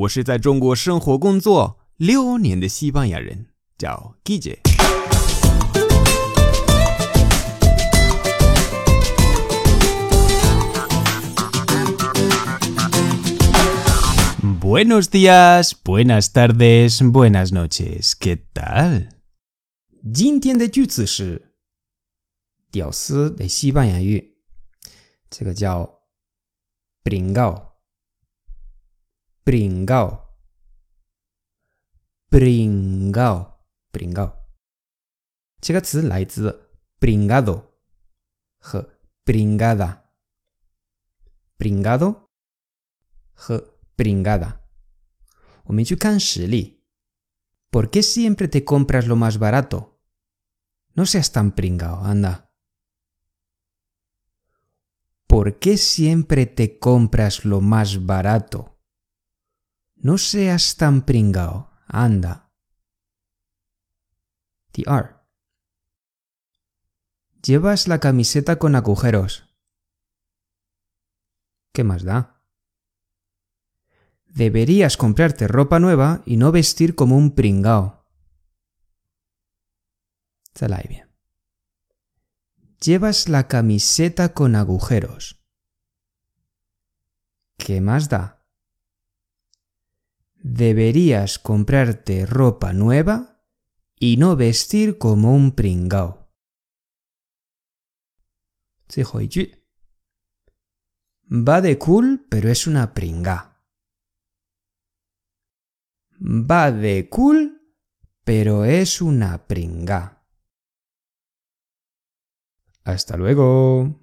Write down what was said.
我是在中国生活工作六年的西班牙人，叫 Guille。Buenos días, buenas tardes, buenas noches. ¿Qué tal? 今天的句子是“屌丝”的西班牙语，这个叫 pringao “pringao”，pringao，pringao，pringao。这个词来自 “pringado” 和 “pringada”，“pringado” 和 “pringada”。我们去看实例。¿Por qué siempre te compras lo más barato? No seas tan pringao, anda. ¿Por qué siempre te compras lo más barato? No seas tan pringao, anda. TR. Llevas la camiseta con agujeros. ¿Qué más da? Deberías comprarte ropa nueva y no vestir como un pringao. bien. Llevas la camiseta con agujeros. ¿Qué más da? Deberías comprarte ropa nueva y no vestir como un pringao. Va de cool, pero es una pringa. Va de cool, pero es una pringa. Hasta luego.